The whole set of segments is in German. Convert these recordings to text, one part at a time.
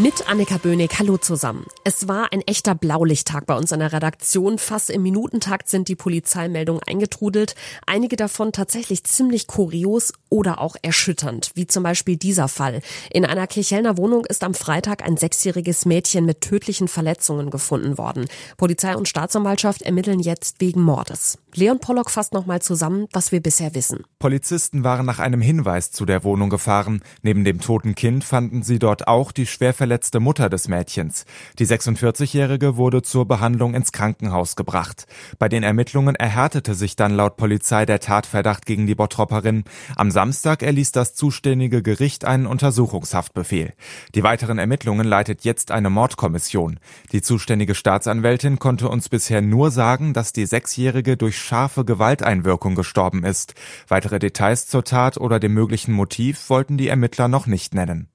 Mit Annika Böhnig, hallo zusammen. Es war ein echter Blaulichttag bei uns in der Redaktion. Fast im Minutentakt sind die Polizeimeldungen eingetrudelt. Einige davon tatsächlich ziemlich kurios oder auch erschütternd, wie zum Beispiel dieser Fall. In einer Kirchhellner Wohnung ist am Freitag ein sechsjähriges Mädchen mit tödlichen Verletzungen gefunden worden. Polizei und Staatsanwaltschaft ermitteln jetzt wegen Mordes. Leon Pollock fasst nochmal zusammen, was wir bisher wissen. Polizisten waren nach einem Hinweis zu der Wohnung gefahren. Neben dem toten Kind fanden sie dort auch die schwer verletzte Mutter des Mädchens. Die 46-Jährige wurde zur Behandlung ins Krankenhaus gebracht. Bei den Ermittlungen erhärtete sich dann laut Polizei der Tatverdacht gegen die Bottropperin. Am Samstag erließ das zuständige Gericht einen Untersuchungshaftbefehl. Die weiteren Ermittlungen leitet jetzt eine Mordkommission. Die zuständige Staatsanwältin konnte uns bisher nur sagen, dass die Sechsjährige durch scharfe Gewalteinwirkung gestorben ist. Weitere Details zur Tat oder dem möglichen Motiv wollten die Ermittler noch nicht nennen.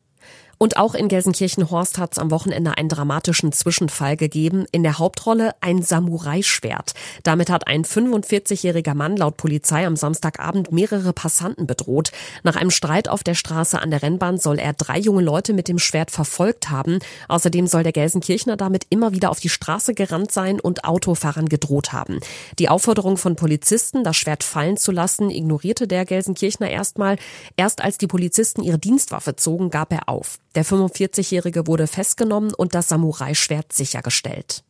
Und auch in Gelsenkirchen-Horst hat es am Wochenende einen dramatischen Zwischenfall gegeben. In der Hauptrolle ein Samurai-Schwert. Damit hat ein 45-jähriger Mann laut Polizei am Samstagabend mehrere Passanten bedroht. Nach einem Streit auf der Straße an der Rennbahn soll er drei junge Leute mit dem Schwert verfolgt haben. Außerdem soll der Gelsenkirchner damit immer wieder auf die Straße gerannt sein und Autofahrern gedroht haben. Die Aufforderung von Polizisten, das Schwert fallen zu lassen, ignorierte der Gelsenkirchner erstmal. Erst als die Polizisten ihre Dienstwaffe zogen, gab er auf. Der 45-Jährige wurde festgenommen und das Samurai-Schwert sichergestellt.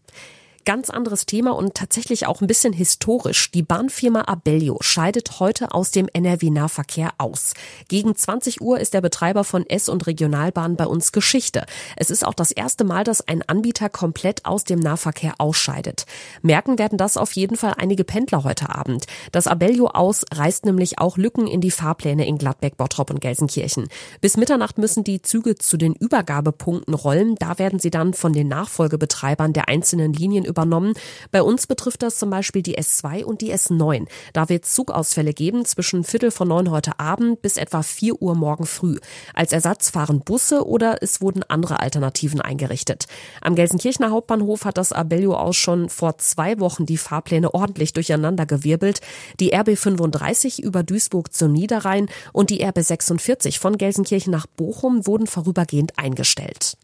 Ganz anderes Thema und tatsächlich auch ein bisschen historisch. Die Bahnfirma Abellio scheidet heute aus dem NRW-Nahverkehr aus. Gegen 20 Uhr ist der Betreiber von S- und Regionalbahn bei uns Geschichte. Es ist auch das erste Mal, dass ein Anbieter komplett aus dem Nahverkehr ausscheidet. Merken werden das auf jeden Fall einige Pendler heute Abend. Das Abellio aus reißt nämlich auch Lücken in die Fahrpläne in Gladbeck, Bottrop und Gelsenkirchen. Bis Mitternacht müssen die Züge zu den Übergabepunkten rollen. Da werden sie dann von den Nachfolgebetreibern der einzelnen Linien übernommen. Bei uns betrifft das zum Beispiel die S2 und die S9. Da wird Zugausfälle geben zwischen Viertel vor neun heute Abend bis etwa vier Uhr morgen früh. Als Ersatz fahren Busse oder es wurden andere Alternativen eingerichtet. Am Gelsenkirchener Hauptbahnhof hat das Abellio aus schon vor zwei Wochen die Fahrpläne ordentlich durcheinander gewirbelt. Die RB 35 über Duisburg zum Niederrhein und die RB 46 von Gelsenkirchen nach Bochum wurden vorübergehend eingestellt.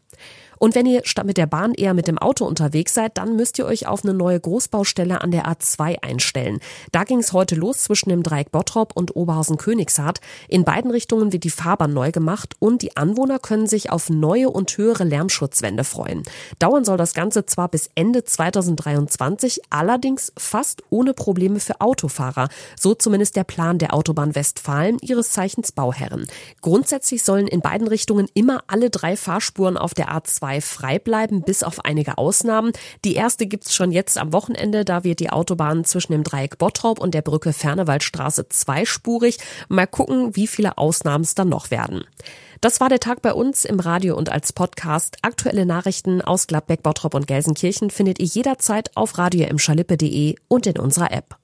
Und wenn ihr statt mit der Bahn eher mit dem Auto unterwegs seid, dann müsst ihr euch auf eine neue Großbaustelle an der A2 einstellen. Da ging es heute los zwischen dem Dreieck Bottrop und Oberhausen-Königshardt. In beiden Richtungen wird die Fahrbahn neu gemacht und die Anwohner können sich auf neue und höhere Lärmschutzwände freuen. Dauern soll das Ganze zwar bis Ende 2023, allerdings fast ohne Probleme für Autofahrer. So zumindest der Plan der Autobahn Westfalen, ihres Zeichens Bauherren. Grundsätzlich sollen in beiden Richtungen immer alle drei Fahrspuren auf der A2 2 frei bleiben, bis auf einige Ausnahmen. Die erste gibt's schon jetzt am Wochenende. Da wird die Autobahn zwischen dem Dreieck Bottrop und der Brücke Fernewaldstraße zweispurig. Mal gucken, wie viele Ausnahmen es dann noch werden. Das war der Tag bei uns im Radio und als Podcast. Aktuelle Nachrichten aus Gladbeck, Bottrop und Gelsenkirchen findet ihr jederzeit auf radio und in unserer App.